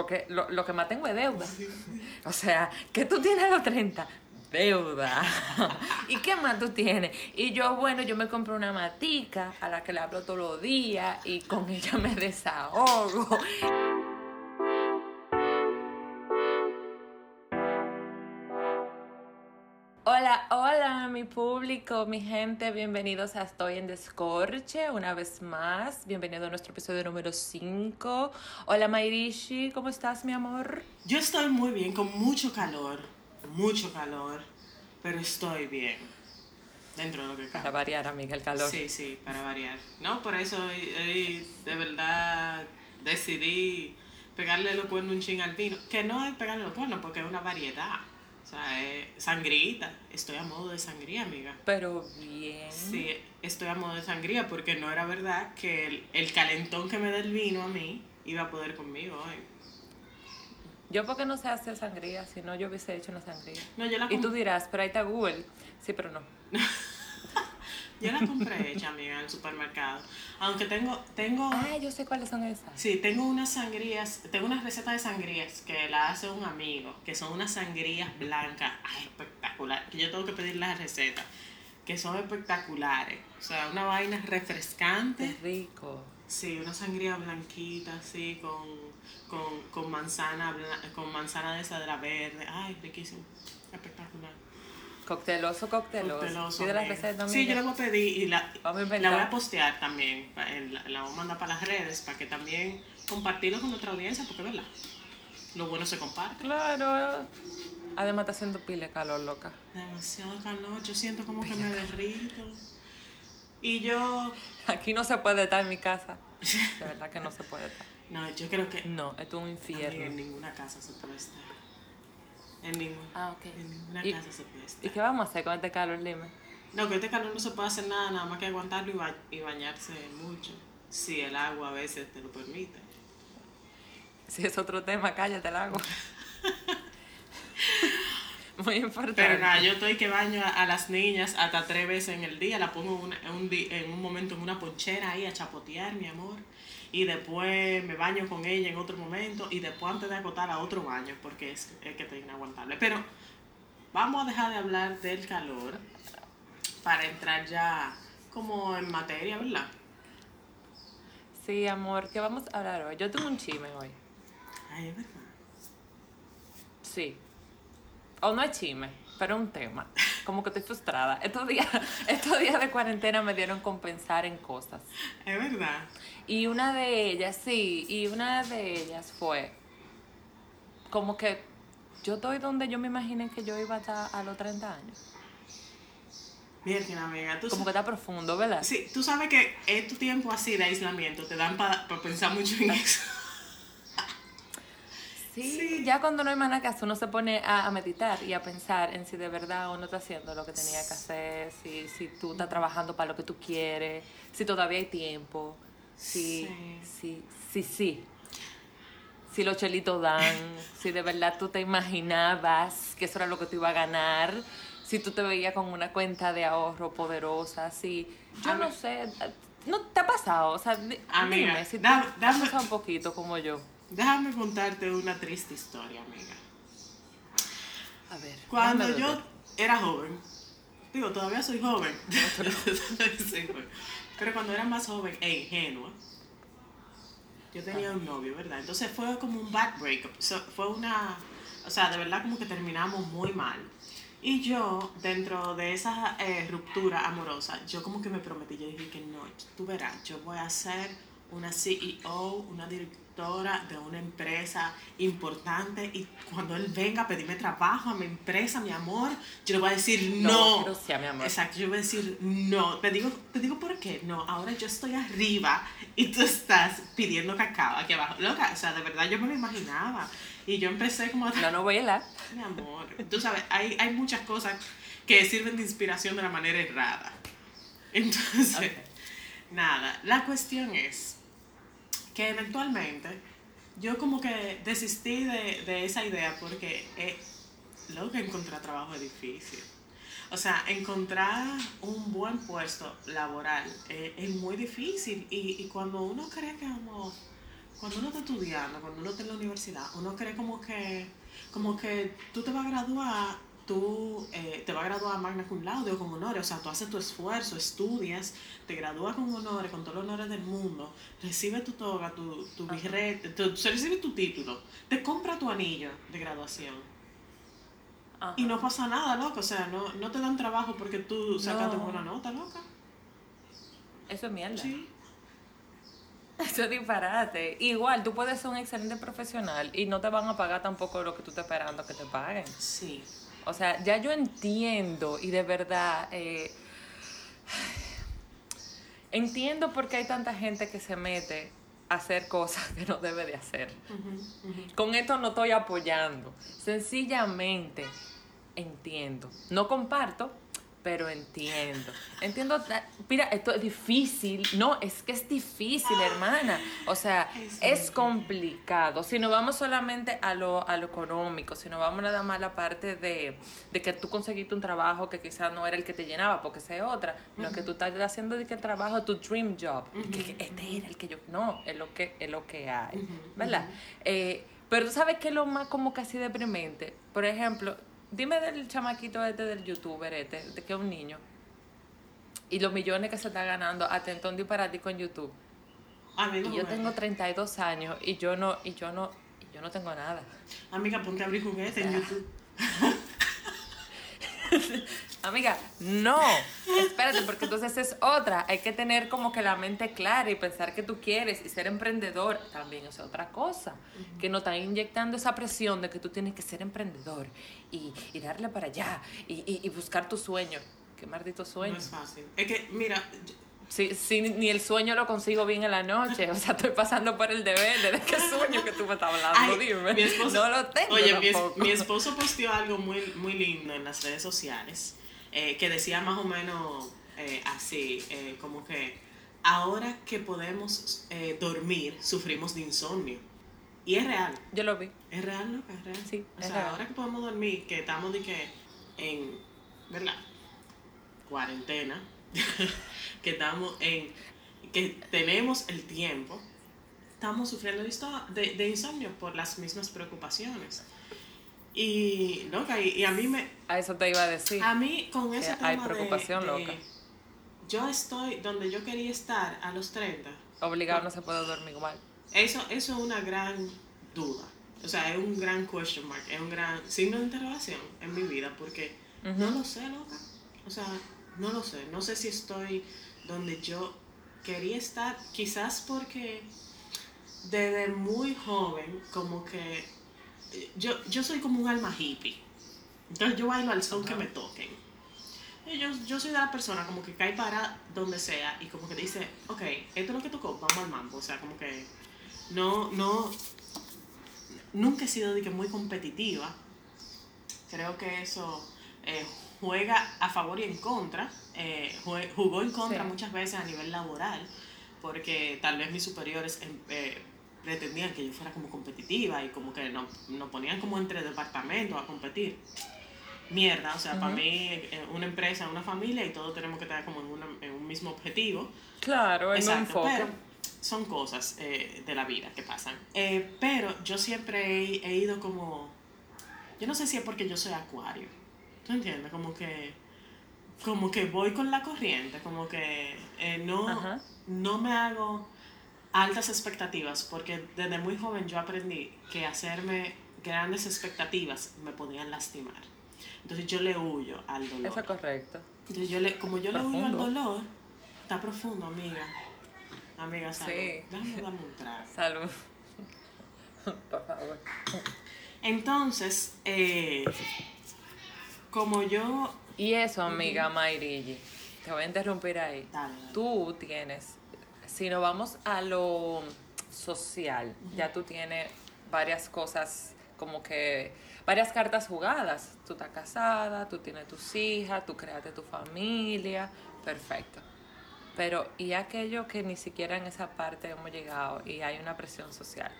porque lo, lo que más tengo es deuda. O sea, ¿qué tú tienes a los 30? Deuda. ¿Y qué más tú tienes? Y yo, bueno, yo me compré una matica a la que le hablo todos los días y con ella me desahogo. Mi público, mi gente, bienvenidos a Estoy en Descorche una vez más. Bienvenido a nuestro episodio número 5. Hola, Mairishi, ¿cómo estás, mi amor? Yo estoy muy bien, con mucho calor, mucho calor, pero estoy bien. Dentro de lo que cabe. Para variar, amiga, el calor. Sí, sí, para variar. No, por eso hoy, hoy de verdad decidí pegarle los cuernos un ching al vino. Que no es pegarle los cuernos, porque es una variedad. O sea, es sangrita. Estoy a modo de sangría, amiga. Pero bien. Sí, estoy a modo de sangría porque no era verdad que el, el calentón que me da el vino a mí iba a poder conmigo hoy. Yo porque no sé hacer sangría, si no yo hubiese hecho una sangría. No, yo la, Y tú dirás, pero ahí está Google. Sí, pero no. yo la compré hecha, amiga, en el supermercado. Aunque tengo, tengo, Ah, yo sé cuáles son esas. sí, tengo unas sangrías, tengo unas recetas de sangrías que la hace un amigo, que son unas sangrías blancas, ay, espectacular, que yo tengo que pedir las recetas, que son espectaculares. O sea, una vaina refrescante. Es rico. Sí, una sangría blanquita, así, con, con, con manzana con manzana de la verde. Ay, riquísimo. Espectacular. Cocteloso, cocteloso. Cocteloso, Pide la amiga. receta, Sí, yo la pedir y la, Vamos a la voy a postear también. en La, la voy a mandar para las redes para que también compartirlo con nuestra audiencia, porque, ¿verdad? Lo bueno se comparte. Claro. Además está haciendo pile de calor, loca. Demasiado calor, yo siento como que me derrito. Y yo, Aquí no se puede estar en mi casa. De verdad que no se puede estar. no, yo creo que No, esto es un amiga, en infierno. ninguna casa se puede estar. En ninguna. Ah, ok. En ¿Y- casa se puede estar. ¿Y qué vamos a hacer con este calor, dime? No, que este calor no se puede hacer nada, nada más que aguantarlo y, ba- y bañarse mucho. Si el agua a veces te lo permite. Si es otro tema, cállate el agua. Muy importante. Pero nada, yo estoy que baño a, a las niñas hasta tres veces en el día. La pongo una- en, un, di- en un momento en una ponchera ahí a chapotear, mi amor. Y después me baño con ella en otro momento. Y después antes de acotar a otro baño, porque es, es que estoy inaguantable. Pero vamos a dejar de hablar del calor para entrar ya como en materia, ¿verdad? Sí, amor, ¿qué vamos a hablar hoy? Yo tengo un chisme hoy. Ay, es verdad. Sí. O no es chisme, pero un tema. Como que estoy frustrada. Estos días, estos días de cuarentena me dieron con pensar en cosas. Es verdad. Y una de ellas, sí, y una de ellas fue como que yo estoy donde yo me imaginé que yo iba a estar a los 30 años. Mira, amiga, tú, Como que está profundo, ¿verdad? sí, tú sabes que estos tiempos así de aislamiento te dan para pensar mucho en eso. Sí, Sí. ya cuando no hay más nada que hacer, uno se pone a, a meditar y a pensar en si de verdad uno está haciendo lo que tenía que hacer, si, si tú estás trabajando para lo que tú quieres, si todavía hay tiempo, si, Sí. si, si, sí. Si los chelitos dan, si de verdad tú te imaginabas que eso era lo que tú ibas a ganar, si tú te veías con una cuenta de ahorro poderosa, si... Yo no sé, ¿no te ha pasado? O sea, Amiga, dime, si has pasado un poquito como yo. Déjame contarte una triste historia, amiga. A ver. Cuando yo era joven, digo, todavía soy joven, pero cuando era más joven e ingenua, yo tenía un novio, ¿verdad? Entonces fue como un bad breakup, So, fue una, o sea, de verdad como que terminamos muy mal. Y yo, dentro de esa eh, ruptura amorosa, yo como que me prometí, yo dije que no, tú verás, yo voy a ser una CEO, una directora de una empresa importante y cuando él venga a pedirme trabajo a mi empresa, mi amor, yo le voy a decir No, no. ser mi amor. Exacto, yo voy a decir no. Te digo, te digo por qué. No, ahora yo estoy arriba y tú estás pidiendo cacao aquí abajo. Loca, o sea, de verdad yo me lo imaginaba. Y yo empecé como a... La novela. Mi amor, tú sabes, hay, hay muchas cosas que sirven de inspiración de la manera errada. Entonces, Ok. nada, la cuestión es que eventualmente yo como que desistí de, de esa idea porque eh, lo que encontrar trabajo es difícil. O sea, encontrar un buen puesto laboral eh, es muy difícil y, y cuando uno cree que como cuando uno está estudiando, cuando uno está en la universidad, uno cree como que, como que tú te vas a graduar, tú eh, te vas a graduar magna cum laude o con honores, o sea, tú haces tu esfuerzo, estudias, te gradúas con honores, con todos los honores del mundo, recibes tu toga, tu, tu birrete, tu, recibes tu título, te compra tu anillo de graduación. Y no pasa nada, loco, o sea, no, no te dan trabajo porque tú sacaste buena nota, loca. Eso es mierda. Sí. Eso es disparate. Igual, tú puedes ser un excelente profesional y no te van a pagar tampoco lo que tú estás esperando que te paguen. Sí. O sea, ya yo entiendo y de verdad... Eh, entiendo por qué hay tanta gente que se mete a hacer cosas que no debe de hacer. Con esto no estoy apoyando. Sencillamente entiendo. No comparto, pero entiendo. Entiendo, mira, esto es difícil. No, es que es difícil, hermana. O sea, es, complicado. Si no vamos solamente a lo, a lo económico, si no vamos nada más a la parte de, que tú conseguiste un trabajo que quizás no era el que te llenaba, porque sea otra, no que tú estás haciendo de que el trabajo, tu dream job, que este era el que yo, no, es lo que, es lo que hay, ¿verdad? Eh, pero tú sabes que es lo más como casi deprimente. Por ejemplo, Dime del chamaquito este del youtuber este, de que es un niño. Y los millones que se está ganando atentón disparatico en YouTube. y yo tengo 32 años y yo no, y yo no, y yo no tengo nada. Amiga, ponte a abrir juguetes en YouTube. Amiga, no, espérate, porque entonces es otra. Hay que tener como que la mente clara y pensar que tú quieres y ser emprendedor también es otra cosa. Que no están inyectando esa presión de que tú tienes que ser emprendedor y, darle para allá y, buscar tu sueño. Qué maldito sueño. No es fácil. Es que, mira, si, si, ni el sueño lo consigo bien en la noche, o sea, estoy pasando por el deber de qué sueño que tú me estás hablando, dime. Mi esposo, no lo tengo Oye, mi, mi, esposo posteó algo muy, muy lindo en las redes sociales, eh, que decía más o menos eh, así, eh, como que ahora que podemos dormir, sufrimos de insomnio. Y es real. Yo lo vi. Es real, ¿no? Es real. Sí, o sea, ahora que podemos dormir, que estamos de que en, ¿verdad? Cuarentena que estamos en, que tenemos el tiempo, estamos sufriendo de, de insomnio por las mismas preocupaciones. Y, loca, y, a mí me... A eso te iba a decir. A mí con ese tema hay preocupación loca. Yo estoy donde yo quería estar a los 30. Obligado no se puede dormir igual. Eso, eso es una gran duda. O sea, es un gran question mark, es un gran signo de interrogación en mi vida porque no lo sé, loca. O sea, no lo sé, no sé si estoy donde yo quería estar, quizás porque desde muy joven, como que yo, yo soy como un alma hippie. Entonces yo bailo al son que me toquen. Yo, yo soy de la persona como que cae para donde sea y como que dice, ok, esto es lo que tocó, vamos al mambo. O sea, como que no, no, nunca he sido de que muy competitiva. Creo que eso eh, juega a favor y en contra, eh, jugó en contra muchas veces a nivel laboral, porque tal vez mis superiores em, eh, pretendían que yo fuera como competitiva y como que nos no ponían como entre departamentos a competir. Mierda, o sea, para mí eh, una empresa, una familia y todos tenemos que estar como en, en un mismo objetivo. Claro, en un foco. Pero son cosas de la vida que pasan. pero yo siempre he, he ido como... Yo no sé si es porque yo soy acuario ¿Tú entiendes? Como que, como que voy con la corriente, como que eh, no, no me hago altas expectativas, porque desde muy joven yo aprendí que hacerme grandes expectativas me podían lastimar. Entonces yo le huyo al dolor. Eso es correcto. Entonces yo le, como yo le huyo al dolor, está profundo, amiga. Amiga, salud. Sí. Déjame darme un trago. Salud. Por favor. Entonces, eh, como yo... Y eso, amiga Mayrigi, te voy a interrumpir ahí. Tú tienes, si nos vamos a lo social, ya tú tienes varias cosas como que varias cartas jugadas. Tú estás casada, tú tienes tus hijas, tú creaste tu familia, perfecto. Pero, ¿y aquello que ni siquiera en esa parte hemos llegado y hay una presión social?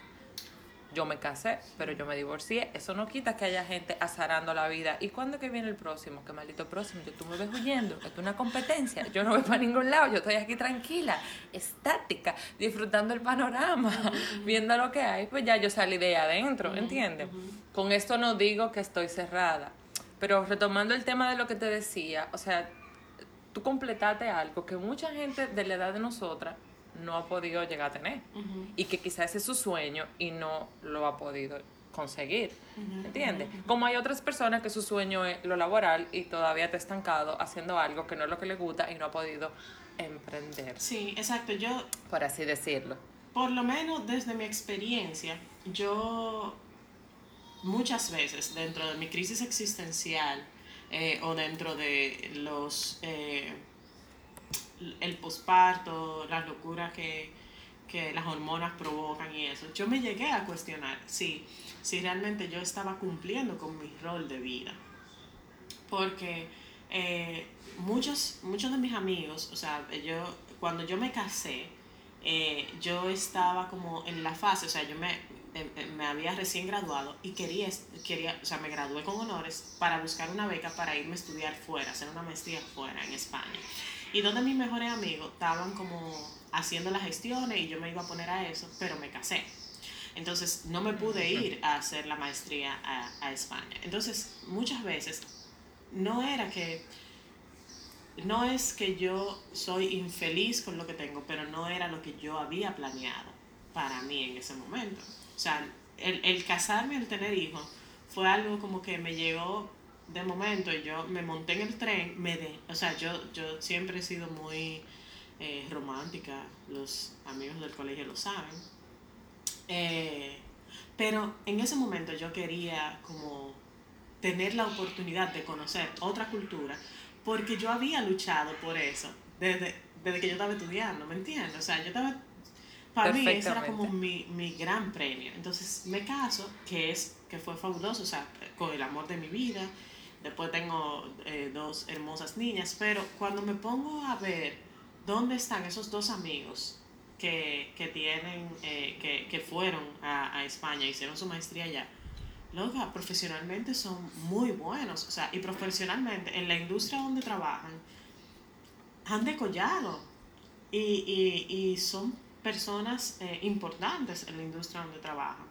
Yo me casé, pero yo me divorcié. Eso no quita que haya gente azarando la vida. ¿Y cuándo que viene el próximo? ¿Qué maldito próximo? Yo, tú me ves huyendo. Esto es una competencia. Yo no voy para ningún lado. Yo estoy aquí tranquila, estática, disfrutando el panorama, viendo lo que hay. Pues ya yo salí de ahí adentro, ¿entiendes? Con esto no digo que estoy cerrada. Pero retomando el tema de lo que te decía, o sea, tú completaste algo que mucha gente de la edad de nosotras no ha podido llegar a tener. Y que quizás ese es su sueño y no lo ha podido conseguir. ¿Entiendes? Como hay otras personas que su sueño es lo laboral y todavía está estancado haciendo algo que no es lo que le gusta y no ha podido emprender. Sí, exacto. Yo, por así decirlo. Por lo menos desde mi experiencia, yo muchas veces dentro de mi crisis existencial eh, o dentro de los... Eh, el posparto, las locuras que, que las hormonas provocan y eso, yo me llegué a cuestionar si, si realmente yo estaba cumpliendo con mi rol de vida. Porque eh, muchos, muchos de mis amigos, o sea, yo, cuando yo me casé, eh, yo estaba como en la fase, o sea, yo me, me había recién graduado y quería, quería, o sea, me gradué con honores para buscar una beca para irme a estudiar fuera, hacer una maestría fuera en España. Y donde mis mejores amigos estaban como haciendo las gestiones y yo me iba a poner a eso, pero me casé. Entonces no me pude ir a hacer la maestría a, a España. Entonces muchas veces no era que, no es que yo soy infeliz con lo que tengo, pero no era lo que yo había planeado para mí en ese momento. O sea, el, el casarme, el tener hijos, fue algo como que me llegó de momento yo me monté en el tren, me de, o sea, yo, yo siempre he sido muy eh, romántica, los amigos del colegio lo saben, eh, pero en ese momento yo quería como tener la oportunidad de conocer otra cultura, porque yo había luchado por eso desde, desde que yo estaba estudiando, ¿me entiendes? O sea, yo estaba para mí ese era como mi, mi, gran premio. Entonces me caso, que es que fue fabuloso, o sea, con el amor de mi vida, Después tengo eh, dos hermosas niñas, pero cuando me pongo a ver dónde están esos dos amigos que, que tienen, eh, que, que, fueron a, a, España, hicieron su maestría allá, loca, profesionalmente son muy buenos, o sea, y profesionalmente en la industria donde trabajan, han decollado y, y, y son personas eh, importantes en la industria donde trabajan.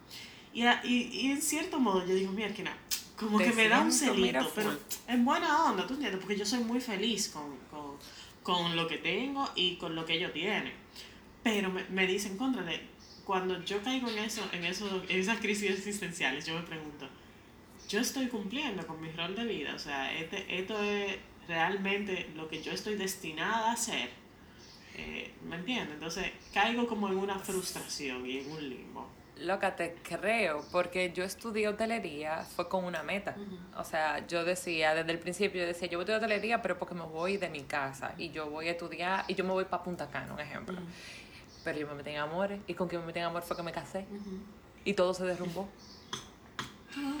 Y, y, y en cierto modo yo digo, mira, que nada como que me da un celito, pero en buena onda, ¿tú entiendes? Porque yo soy muy feliz con, con, con lo que tengo y con lo que ellos tienen. Pero me, me dicen, contrale, cuando yo caigo en eso, en eso, en esas crisis existenciales, yo me pregunto, yo estoy cumpliendo con mi rol de vida, o sea, este, esto es realmente lo que yo estoy destinada a hacer. Eh, ¿Me entiendes? Entonces caigo como en una frustración y en un limbo. Loca, te creo, porque yo estudié hotelería, fue con una meta. O sea, yo decía, desde el principio, yo decía, yo voy a estudiar hotelería, pero porque me voy de mi casa y yo voy a estudiar y yo me voy para Punta Cana, un ejemplo. Pero yo me metí en amores y con quien me metí en amor fue que me casé y todo se derrumbó.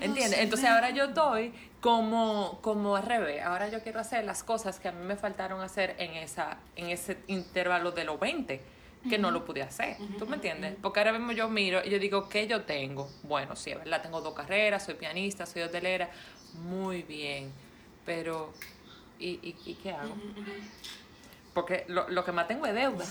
¿Entiendes? Entonces ahora yo estoy como, como al revés. Ahora yo quiero hacer las cosas que a mí me faltaron hacer en, esa, en ese intervalo de los 20 que no lo pude hacer. ¿Tú me entiendes? Porque ahora mismo yo miro y yo digo, ¿qué yo tengo? Bueno, sí, ¿verdad? Tengo dos carreras, soy pianista, soy hotelera. Muy bien. Pero, ¿y, y, y qué hago? Porque lo, lo, que más tengo es deuda.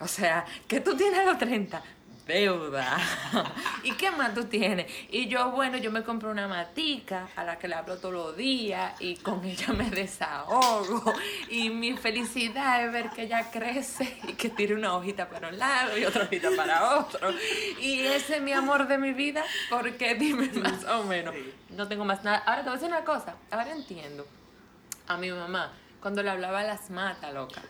O sea, ¿qué tú tienes a los 30? Deuda. ¿Y qué más tú tienes? Y yo, bueno, yo me compré una matica a la que le hablo todos los días y con ella me desahogo. Y mi felicidad es ver que ella crece y que tire una hojita para un lado y otra hojita para otro. Y ese es mi amor de mi vida, porque dime más o menos. No tengo más nada. Ahora te voy a decir una cosa. Ahora entiendo a mi mamá cuando le hablaba a las matas, loca.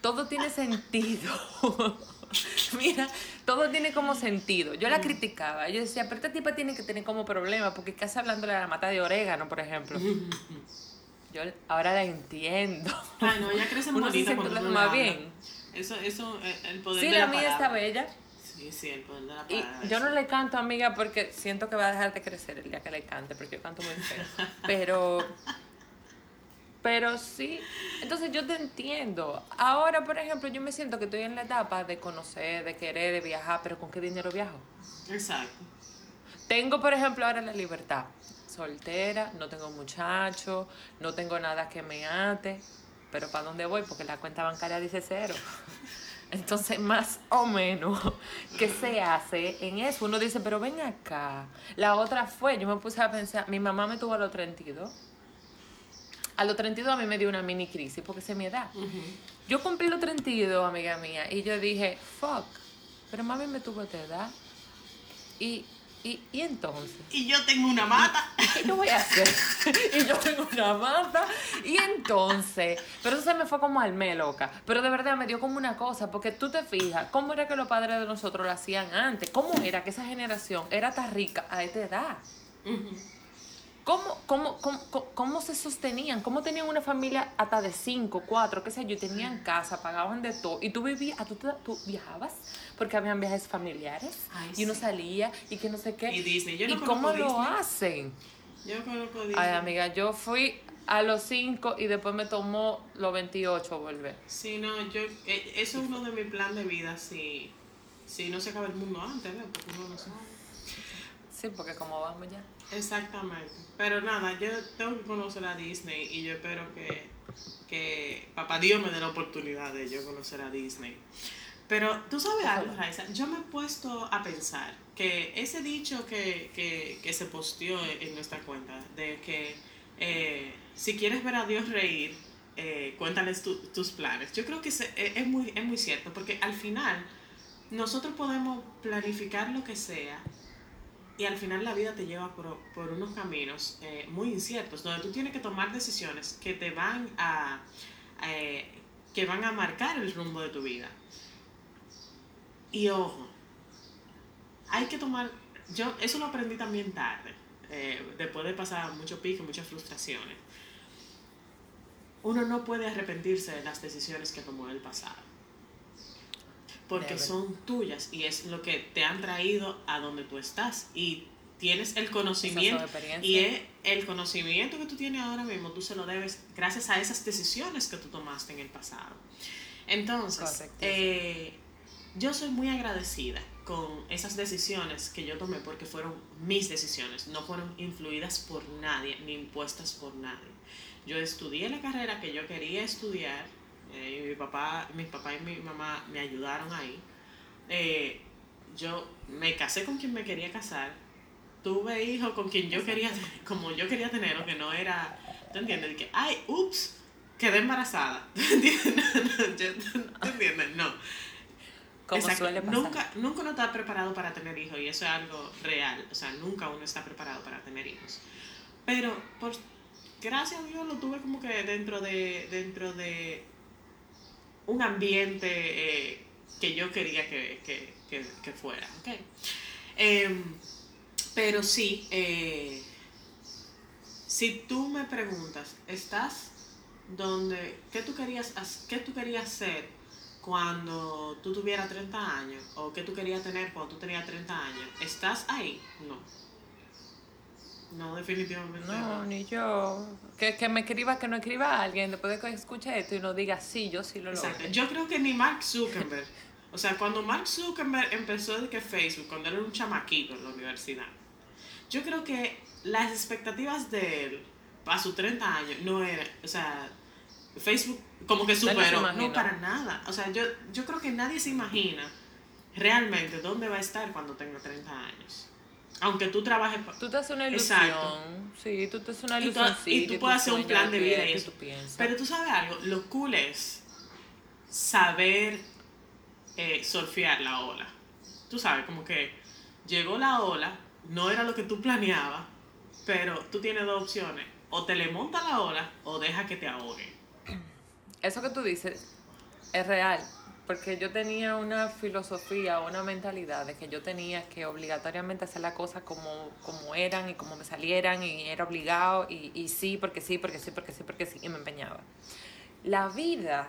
Todo tiene sentido. Mira, todo tiene como sentido. Yo la criticaba. Yo decía, pero esta tipa tiene que tener como problema, porque casi hablándole de la mata de orégano, por ejemplo. Yo ahora la entiendo. Ay, no, ella crece muy bonita más bien. Eso, eso, eh, el poder sí, de la, la mía está bella. Sí, sí, el poder de la palabra. Y yo no le canto, amiga, porque siento que va a dejar de crecer el día que le cante, porque yo canto muy feo. Pero Pero sí, entonces yo te entiendo. Ahora, por ejemplo, yo me siento que estoy en la etapa de conocer, de querer, de viajar, pero ¿con qué dinero viajo? Exacto. Tengo, por ejemplo, ahora la libertad. Soltera, no tengo muchacho, no tengo nada que me ate, pero ¿para dónde voy? Porque la cuenta bancaria dice cero. Entonces, más o menos, ¿qué se hace en eso? Uno dice, pero ven acá. La otra fue, yo me puse a pensar, mi mamá me tuvo a los 32 a los 32 a mí me dio una mini crisis porque se me da. Yo cumplí los 32, amiga mía, y yo dije, fuck, pero mami me tuvo esta edad. Y, y, y entonces. Y yo tengo una mata. ¿Qué yo voy a hacer? y yo tengo una mata. Y entonces. Pero eso se me fue como al me loca. Pero de verdad me dio como una cosa. Porque tú te fijas, ¿cómo era que los padres de nosotros lo hacían antes? ¿Cómo era que esa generación era tan rica a esta edad? ¿Cómo, cómo, cómo, cómo, se sostenían? ¿Cómo tenían una familia hasta de cinco, cuatro, qué sé yo? Tenían casa, pagaban de todo. Y tú vivías, tú, tú viajabas porque habían viajes familiares. y uno salía y que no sé qué. Y Disney. Yo no ¿Y cómo lo hacen? Yo conozco Disney. Ay, amiga, yo fui a los cinco y después me tomó los 28 volver. Sí, no, yo, eh, eso es uno de mis planes de vida, si, si no se acaba el mundo antes, ¿ves? Porque uno no sabe. Porque como vamos ya. Exactamente. Pero nada, yo tengo que conocer a Disney y yo espero que, que Papá Dios me dé la oportunidad de yo conocer a Disney. Pero tú sabes algo, Raisa, yo me he puesto a pensar que ese dicho que, que, que se posteó en nuestra cuenta, de que eh, si quieres ver a Dios reír, eh, cuéntales tus planes. Yo creo que eh, es, muy, es muy cierto, porque al final nosotros podemos planificar lo que sea y al final la vida te lleva por, por unos caminos eh, muy inciertos, donde tú tienes que tomar decisiones que te van a, eh, que van a marcar el rumbo de tu vida. Y ojo, hay que tomar, yo eso lo aprendí también tarde, eh, después de pasar mucho pico, muchas frustraciones. Uno no puede arrepentirse de las decisiones que tomó en el pasado porque son tuyas y es lo que te han traído a donde tú estás y tienes el conocimiento y es el conocimiento que tú tienes ahora mismo tú se lo debes gracias a esas decisiones que tú tomaste en el pasado. Entonces eh, yo soy muy agradecida con esas decisiones que yo tomé porque fueron mis decisiones no fueron influidas por nadie ni impuestas por nadie. Yo estudié la carrera que yo quería estudiar eh, mi papá, mis papá y mi mamá me ayudaron ahí. Eh, yo me casé con quien me quería casar, tuve hijos con quien yo quería, como yo quería tener, o que no era, ¿tú entiendes? Que, ay, ups, quedé embarazada. ¿Tú entiendes? No. Nunca, nunca uno está preparado para tener hijos y eso es algo real. O sea, nunca uno está preparado para tener hijos. Pero, por, gracias a Dios, lo tuve como que dentro de, dentro de un ambiente eh, que yo quería que, fuera. Em, pero sí, eh, si tú me preguntas, ¿estás donde, qué tú querías, qué tú querías ser cuando tú tuvieras 30 años? ¿O qué tú querías tener cuando tú tenías 30 años? ¿Estás ahí? No. No, definitivamente. No, ni yo. Que, que me escriba, que no escriba a alguien después de que escuche esto y no diga sí, yo sí lo Exacto. Yo creo que ni Mark Zuckerberg. o sea, cuando Mark Zuckerberg empezó de que Facebook, cuando era un chamaquito en la universidad, yo creo que las expectativas de él para sus 30 años no eran, o sea, Facebook como que superó, no, para nada. O sea, yo, yo creo que nadie se imagina realmente dónde va a estar cuando tenga 30 años. Aunque tú trabajes... Tú te haces una ilusión. Exacto. Sí, tú te haces una ilusión. Y tú, puedes hacer un plan de vida y eso. Pero tú sabes algo, lo cool es saber eh, surfear la ola. Tú sabes, como que llegó la ola, no era lo que tú planeabas, pero tú tienes dos opciones. O te le monta la ola o deja que te ahogue. Eso que tú dices es real. Porque yo tenía una filosofía, una mentalidad de que yo tenía que obligatoriamente hacer las cosas como, como eran y como me salieran y era obligado y, y sí, porque sí, porque sí, porque sí, porque sí, y me empeñaba. La vida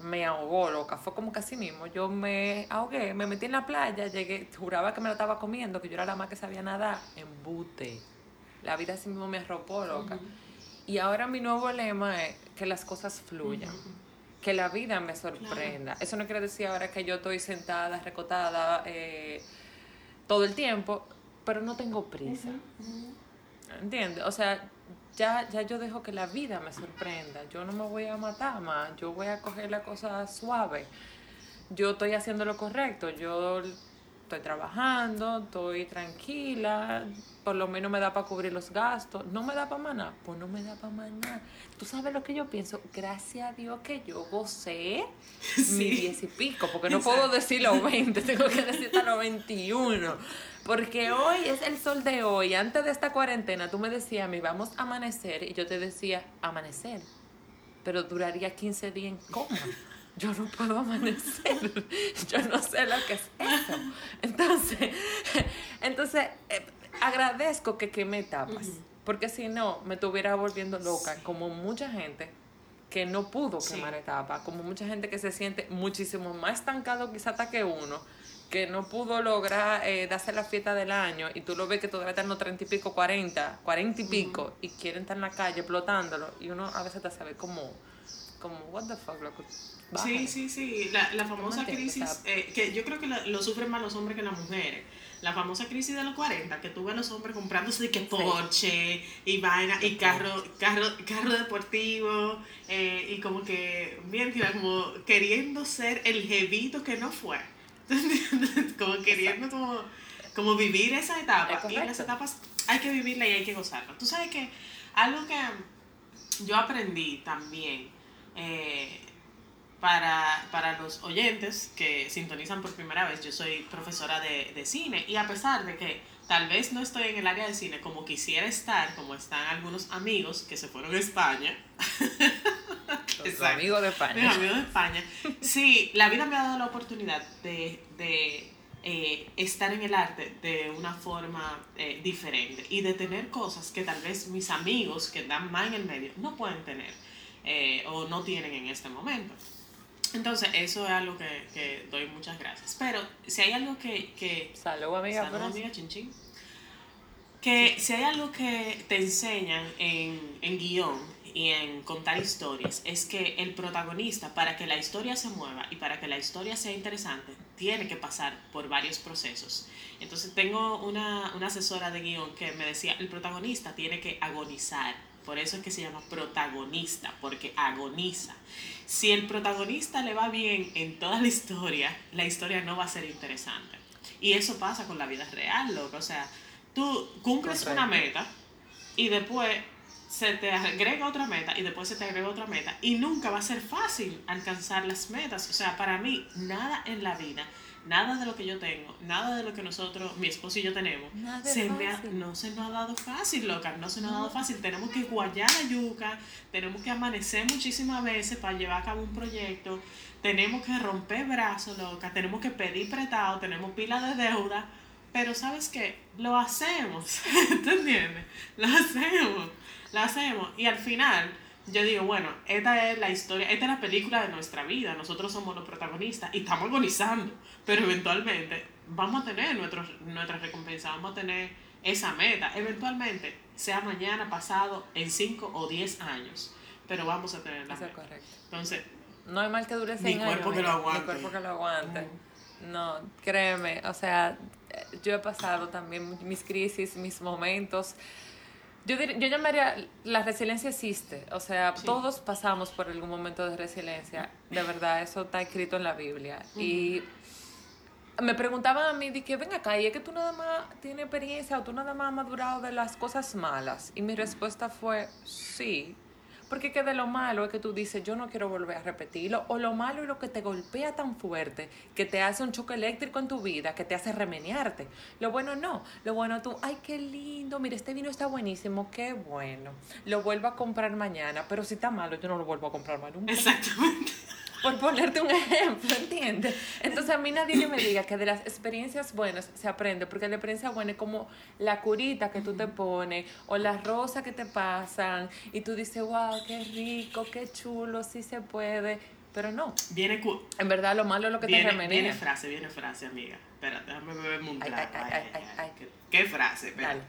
me ahogó, loca, fue como casi mismo. Yo me ahogué, me metí en la playa, llegué, juraba que me lo estaba comiendo, que yo era la más que sabía nadar, embute. La vida así mismo me arropó, loca. Y ahora mi nuevo lema es que las cosas fluyan. Que la vida me sorprenda. Eso no quiere decir ahora que yo estoy sentada, recotada eh, todo el tiempo, pero no tengo prisa. ¿Entiendes? O sea, ya, ya yo dejo que la vida me sorprenda. Yo no me voy a matar más. Yo voy a coger la cosa suave. Yo estoy haciendo lo correcto. Yo estoy trabajando, estoy tranquila, por lo menos me da para cubrir los gastos. ¿No me da para maná? Pues no me da para maná. ¿Tú sabes lo que yo pienso? Gracias a Dios que yo gocé mi diez y pico, porque no puedo decir los 20, tengo que decir hasta los 21. Porque hoy es el sol de hoy. Antes de esta cuarentena, tú me decías a mí, vamos a amanecer, y yo te decía, amanecer. Pero duraría 15 días en coma yo no puedo amanecer, yo no sé lo que es eso. Entonces, entonces eh, agradezco que queme etapas, porque si no, me estuviera volviendo loca, como mucha gente que no pudo quemar etapas, como mucha gente que se siente muchísimo más estancado quizá hasta que uno, que no pudo lograr eh, darse la fiesta del año y tú lo ves que todavía están los 30 y pico, 40, 40 y pico y quieren estar en la calle explotándolo y uno a veces te sabe como, como, what the fuck, loco Sí, sí, sí. La, la famosa crisis, eh, que yo creo que lo sufren más los hombres que las mujeres. La famosa crisis de los 40, que tuve a los hombres comprándose de que Porsche y vaina y carro, carro, carro deportivo eh, y como que, bien, como queriendo ser el jevito que no fue. como queriendo como, como vivir esa etapa. Y las etapas hay que vivirla y hay que gozarla. Tú sabes que algo que yo aprendí también eh, para, para, los oyentes que sintonizan por primera vez, yo soy profesora de, de, cine y a pesar de que tal vez no estoy en el área de cine como quisiera estar, como están algunos amigos que se fueron a España. Los amigos de España. Los amigos de España. Sí, la vida me ha dado la oportunidad de, de eh, estar en el arte de una forma eh, diferente y de tener cosas que tal vez mis amigos que dan más en el medio no pueden tener eh, o no tienen en este momento. Entonces, eso es algo que, que, doy muchas gracias. Pero si hay algo que... que salud, amiga. Salud, amiga, chin, chin. Que si hay algo que te enseñan en, en guion y en contar historias, es que el protagonista, para que la historia se mueva y para que la historia sea interesante, tiene que pasar por varios procesos. Entonces, tengo una, una asesora de guion que me decía, el protagonista tiene que agonizar por eso es que se llama protagonista, porque agoniza. Si el protagonista le va bien en toda la historia, la historia no va a ser interesante. Y eso pasa con la vida real, loco. O sea, tú cumples una meta y después se te agrega otra meta y después se te agrega otra meta y nunca va a ser fácil alcanzar las metas. O sea, para mí, nada en la vida nada de lo que yo tengo, nada de lo que nosotros, mi esposo y yo tenemos, se me no se nos ha dado fácil, loca, no se nos ha dado fácil. Tenemos que guayar la yuca, tenemos que amanecer muchísimas veces para llevar a cabo un proyecto, tenemos que romper brazos, loca, tenemos que pedir prestado, tenemos pila de deuda, pero ¿sabes qué? Lo hacemos, ¿te entiendes? Lo hacemos, lo hacemos y al final yo digo, bueno, esta es la historia, esta es la película de nuestra vida, nosotros somos los protagonistas y estamos agonizando, pero eventualmente vamos a tener nuestros, nuestra recompensa, vamos a tener esa meta, eventualmente, sea mañana, pasado, en 5 o 10 años, pero vamos a tener la Eso es correcto. Entonces, no hay mal que dure 100 años. Cuerpo que lo aguante. Mi cuerpo que lo aguante. No, créeme, o sea, yo he pasado también mis crisis, mis momentos yo, yo llamaría, la resiliencia existe, o sea, todos pasamos por algún momento de resiliencia, de verdad, eso está escrito en la Biblia. Y me preguntaban a mí, de que ven acá, ¿y es que tú nada más tienes experiencia o tú nada más has madurado de las cosas malas? Y mi respuesta fue, sí, porque que de lo malo es que tú dices, yo no quiero volver a repetirlo, o lo malo es lo que te golpea tan fuerte, que te hace un choque eléctrico en tu vida, que te hace remenearte. Lo bueno no, lo bueno tú, ay, qué lindo, mira, este vino está buenísimo, qué bueno, lo vuelvo a comprar mañana, pero si está malo, yo no lo vuelvo a comprar más nunca. Exactamente por ponerte un ejemplo, ¿entiendes? Entonces a mí nadie que me diga que de las experiencias buenas se aprende, porque la experiencia buena es como la curita que tú te pones o las rosas que te pasan y tú dices, wow, qué rico, qué chulo, sí se puede, pero no. Viene en verdad lo malo es lo que viene, te remenea. Viene frase, viene frase, amiga. Espérate, déjame beberme un trago. ¿Qué, frase? Dale.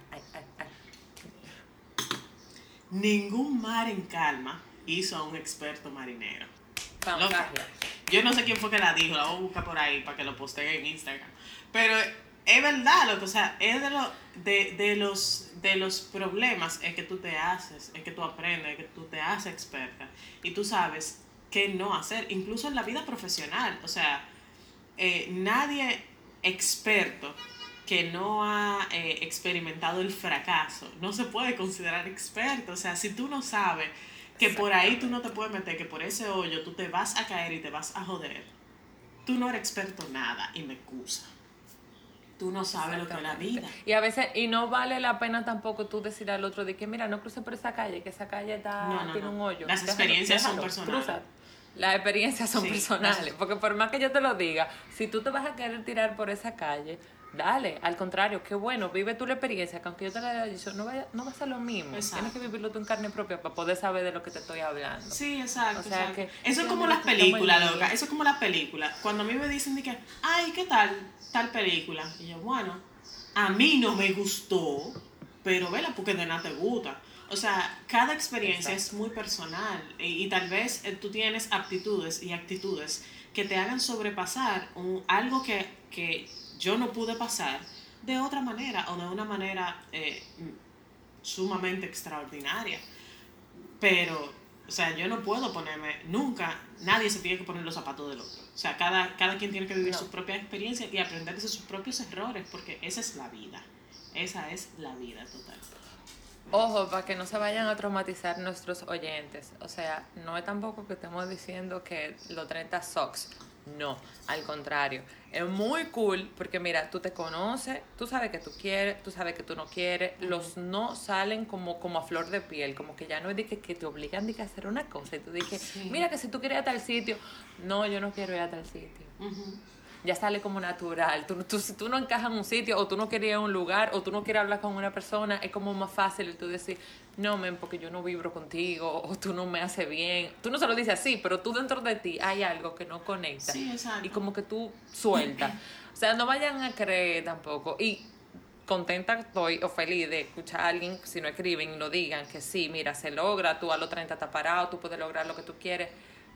Ningún mar en calma hizo a un experto marinero. Fantasia. Yo no sé quién fue que la dijo, la voy a buscar por ahí para que lo postee en Instagram. Pero es verdad, lo que, o sea, es de, lo, de, de, los, de los problemas es que tú te haces, es que tú aprendes, es que tú te haces experta y tú sabes qué no hacer, incluso en la vida profesional. O sea, eh, nadie experto que no ha eh, experimentado el fracaso no se puede considerar experto. O sea, si tú no sabes que por ahí tú no te puedes meter, que por ese hoyo tú te vas a caer y te vas a joder, tú no eres experto en nada y me excusa. Tú no sabes lo que es la vida. Y a veces, y no vale la pena tampoco tú decir al otro de que, mira, no cruce por esa calle, que esa calle está, No, no, tiene no. un hoyo. Las Déjalo, experiencias son personales. cruza. Las experiencias son Sí, personales. Porque por más que yo te lo diga, si tú te vas a querer tirar por esa calle, dale. Al contrario, qué bueno, vive tú la experiencia, que aunque yo te la haya dicho, no, vaya, no va a ser lo mismo. Exacto. Tienes que vivirlo tú en carne propia para poder saber de lo que te estoy hablando. Sí, exacto. O sea, exacto. que- eso es como las películas, loca. Eso es como las películas. Cuando a mí me dicen de que, ay, ¿qué tal tal película? Y yo, bueno, a mí no me gustó, pero vela porque de nada te gusta. O sea, cada experiencia es muy personal y, y tal vez eh, tú tienes aptitudes y actitudes que te hagan sobrepasar un- algo que, que yo no pude pasar de otra manera o de una manera eh, sumamente extraordinaria. Pero, o sea, yo no puedo ponerme, nunca, nadie se tiene que poner los zapatos del otro. O sea, cada, cada quien tiene que vivir No. su propia experiencia y aprender de sus propios errores, porque esa es la vida. Esa es la vida total. Ojo, para que no se vayan a traumatizar nuestros oyentes. O sea, no es tampoco que estemos diciendo que los 30 socks. No, al contrario. Es muy cool porque mira, tú te conoces, tú sabes que tú quieres, tú sabes que tú no quieres. Los no salen como, como a flor de piel, como que ya no es de que, que te obligan de que hacer una cosa. Y tú dices, Sí. mira que si tú quieres ir a tal sitio, no, yo no quiero ir a tal sitio. Ya sale como natural. Tú, tú, si tú no encajas en un sitio, o tú no quieres ir a un lugar, o tú no quieres hablar con una persona, es como más fácil tú decir, no, men, porque yo no vibro contigo, o tú no me haces bien. Tú no se lo dices así, pero tú dentro de ti hay algo que no conecta. Sí, exacto. Y como que tú sueltas. o sea, no vayan a creer tampoco. Y contenta estoy o feliz de escuchar a alguien, si no escriben y no digan que sí, mira, se logra, tú a los 30 estás parado, tú puedes lograr lo que tú quieres.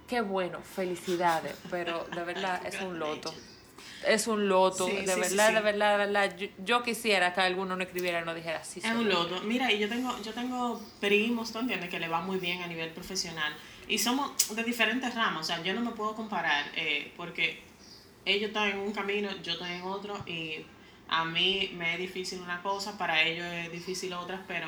Qué bueno, felicidades, pero de verdad es un loto. Es un loto, Sí, de sí, verdad, sí. de verdad, de verdad. Yo, yo quisiera que alguno no escribiera y no dijera sí. Es un yo". loto. Mira, y yo tengo, yo tengo primos, ¿tú entiendes? Que le va muy bien a nivel profesional. Y somos de diferentes ramas. O sea, yo no me puedo comparar eh, porque ellos están en un camino, yo estoy en otro. Y a mí me es difícil una cosa, para ellos es difícil otra. Pero,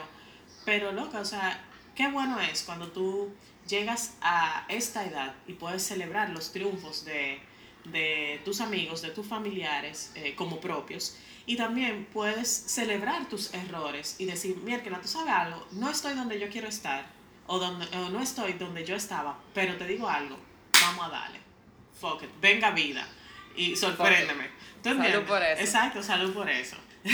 pero loca, o sea, qué bueno es cuando tú llegas a esta edad y puedes celebrar los triunfos de, de tus amigos, de tus familiares eh, como propios. Y también puedes celebrar tus errores y decir, mira, tú sabes algo, no estoy donde yo quiero estar o, donde, o no estoy donde yo estaba, pero te digo algo, vamos a darle. Fuck it, venga vida y sorpréndeme. ¿Tú Salud por eso. Exacto, salud por eso.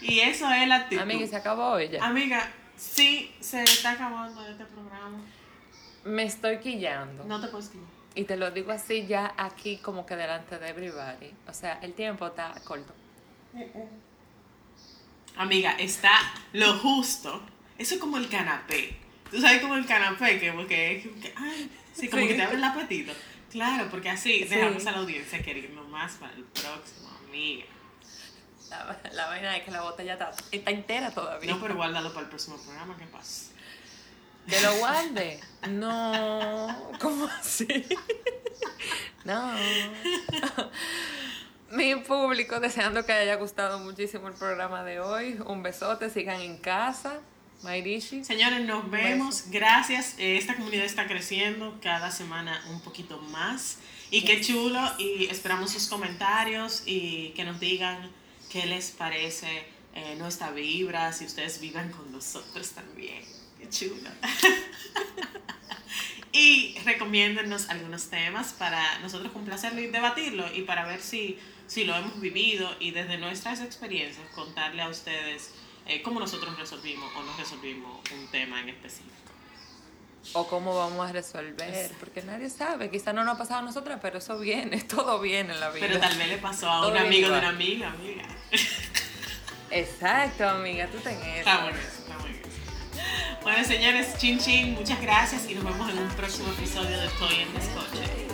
y eso es la actitud. Amiga, se acabó ya. Amiga, sí, se está acabando este programa. Me estoy quillando. No te puedes escribir. Y te lo digo así ya aquí como que delante de everybody. O sea, el tiempo está corto. Amiga, está lo justo. Eso es como el canapé. Tú sabes como el canapé, que porque es que, ay, sí, como Sí. que te abre el apetito. Claro, porque así Sí. dejamos a la audiencia queriendo más para el próximo, amiga. La, la vaina es que la botella está, está entera todavía. No, pero guárdalo para el próximo programa, ¿qué pasa? Que lo guarde. No, ¿cómo así? No. Mi público, deseando que haya gustado muchísimo el programa de hoy. Un besote, sigan en casa. Mairishi. Señores, nos vemos. Gracias. Eh, Esta comunidad está creciendo cada semana un poquito más. Y qué chulo. Y esperamos sus comentarios y que nos digan qué les parece eh, nuestra vibra, si ustedes vivan con nosotros también. Qué chulo. y recomiéndennos algunos temas para nosotros complacerlo y debatirlo y para ver si, si lo hemos vivido y desde nuestras experiencias contarle a ustedes eh, cómo nosotros resolvimos o no resolvimos un tema en específico. O cómo vamos a resolver. Porque nadie sabe. Quizá no nos ha pasado a nosotras, pero eso viene. Todo viene en la vida. Pero tal vez le pasó a Todo un amigo de una amiga, amiga. Exacto, amiga. Tú ten eso. Está bueno eso, está bueno eso. Bueno, señores, chin chin, muchas gracias y nos vemos en un próximo episodio de Estoy en Descoche.